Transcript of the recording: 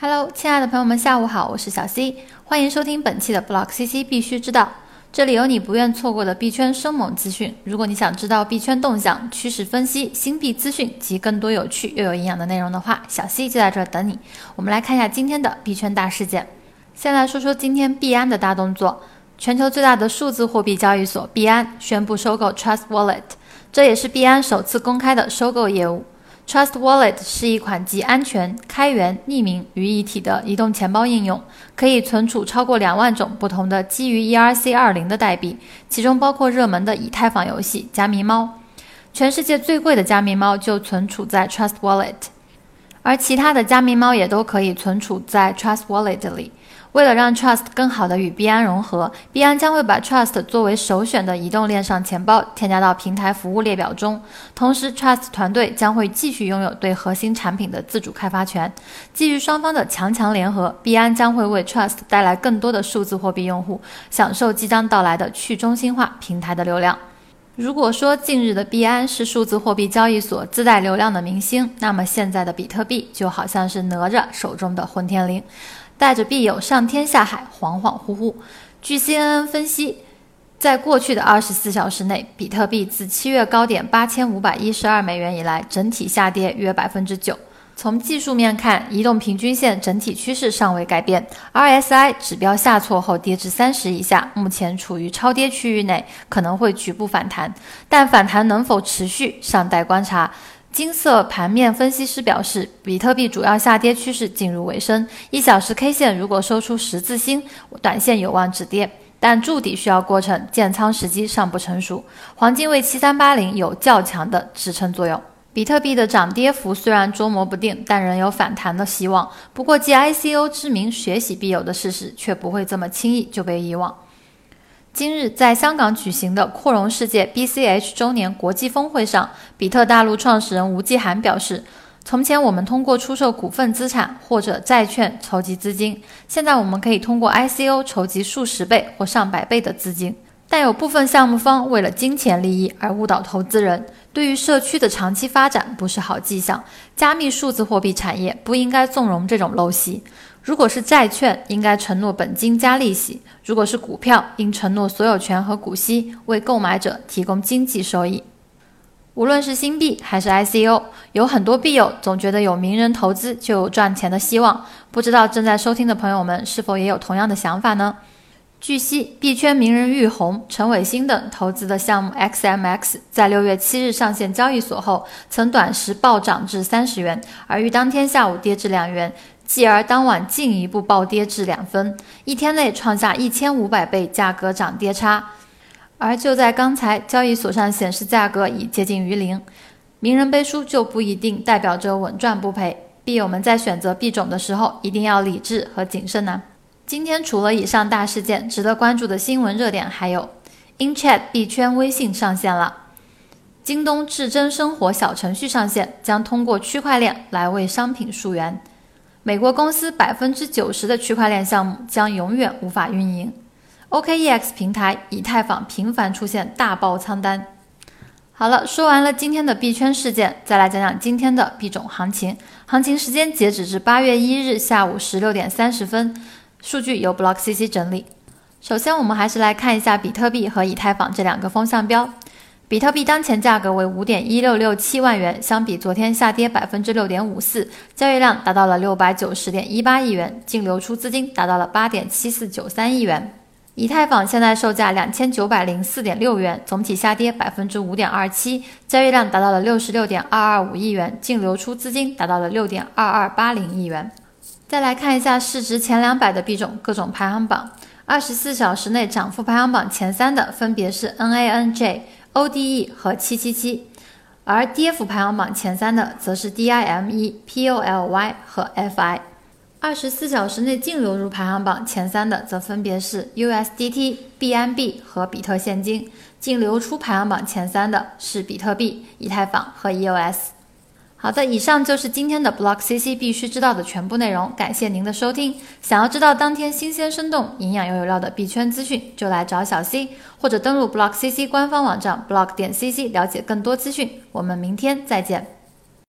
Hello，亲爱的朋友们，下午好，我是小 C，欢迎收听本期的 Block CC 必须知道，这里有你不愿错过的币圈生猛资讯。如果你想知道币圈动向、趋势分析、新币资讯及更多有趣又有营养的内容的话，小 C 就在这儿等你。我们来看一下今天的币圈大事件。先来说说今天币安的大动作，全球最大的数字货币交易所币安宣布收购 Trust Wallet，这也是币安首次公开的收购业务。Trust Wallet 是一款集安全、开源、匿名于一体的移动钱包应用，可以存储超过两万种不同的基于 ERC 二零的代币，其中包括热门的以太坊游戏加密猫。全世界最贵的加密猫就存储在 Trust Wallet，而其他的加密猫也都可以存储在 Trust Wallet 里。为了让 Trust 更好的与币安融合，币安将会把 Trust 作为首选的移动链上钱包添加到平台服务列表中。同时，Trust 团队将会继续拥有对核心产品的自主开发权。基于双方的强强联合，币安将会为 Trust 带来更多的数字货币用户，享受即将到来的去中心化平台的流量。如果说近日的币安是数字货币交易所自带流量的明星，那么现在的比特币就好像是哪吒手中的混天绫。带着币友上天下海，恍恍惚惚。据 CNN 分析，在过去的二十四小时内，比特币自七月高点八千五百一十二美元以来，整体下跌约百分之九。从技术面看，移动平均线整体趋势尚未改变，RSI 指标下挫后跌至三十以下，目前处于超跌区域内，可能会局部反弹，但反弹能否持续，尚待观察。金色盘面分析师表示，比特币主要下跌趋势进入尾声，一小时 K 线如果收出十字星，短线有望止跌，但筑底需要过程，建仓时机尚不成熟。黄金为七三八零有较强的支撑作用。比特币的涨跌幅虽然捉摸不定，但仍有反弹的希望。不过，借 ICO 之名血洗必有的事实，却不会这么轻易就被遗忘。今日在香港举行的扩容世界 BCH 周年国际峰会上，比特大陆创始人吴继涵表示：“从前我们通过出售股份资产或者债券筹集资金，现在我们可以通过 ICO 筹集数十倍或上百倍的资金。但有部分项目方为了金钱利益而误导投资人，对于社区的长期发展不是好迹象。加密数字货币产业不应该纵容这种陋习。”如果是债券，应该承诺本金加利息；如果是股票，应承诺所有权和股息，为购买者提供经济收益。无论是新币还是 ICO，有很多币友总觉得有名人投资就有赚钱的希望。不知道正在收听的朋友们是否也有同样的想法呢？据悉，币圈名人玉红、陈伟星等投资的项目 XMX 在六月七日上线交易所后，曾短时暴涨至三十元，而于当天下午跌至两元。继而当晚进一步暴跌至两分，一天内创下一千五百倍价格涨跌差。而就在刚才，交易所上显示价格已接近于零。名人背书就不一定代表着稳赚不赔，币友们在选择币种的时候一定要理智和谨慎呢。今天除了以上大事件，值得关注的新闻热点还有：InChat 币圈微信上线了，京东至臻生活小程序上线，将通过区块链来为商品溯源。美国公司百分之九十的区块链项目将永远无法运营。OKEX 平台以太坊频繁出现大爆仓单。好了，说完了今天的币圈事件，再来讲讲今天的币种行情。行情时间截止至八月一日下午十六点三十分，数据由 BlockCC 整理。首先，我们还是来看一下比特币和以太坊这两个风向标。比特币当前价格为五点一六六七万元，相比昨天下跌百分之六点五四，交易量达到了六百九十点一八亿元，净流出资金达到了八点七四九三亿元。以太坊现在售价两千九百零四点六元，总体下跌百分之五点二七，交易量达到了六十六点二二五亿元，净流出资金达到了六点二二八零亿元。再来看一下市值前两百的币种各种排行榜，二十四小时内涨幅排行榜前三的分别是 NANJ。ODE 和七七七，而跌幅排行榜前三的则是 DIME、POLY 和 FI。二十四小时内净流入排行榜前三的则分别是 USDT、BNB 和比特现金，净流出排行榜前三的是比特币、以太坊和 EOS。好的，以上就是今天的 Block CC 必须知道的全部内容。感谢您的收听。想要知道当天新鲜、生动、营养又有料的币圈资讯，就来找小 C，或者登录 Block CC 官方网站 block 点 CC 了解更多资讯。我们明天再见。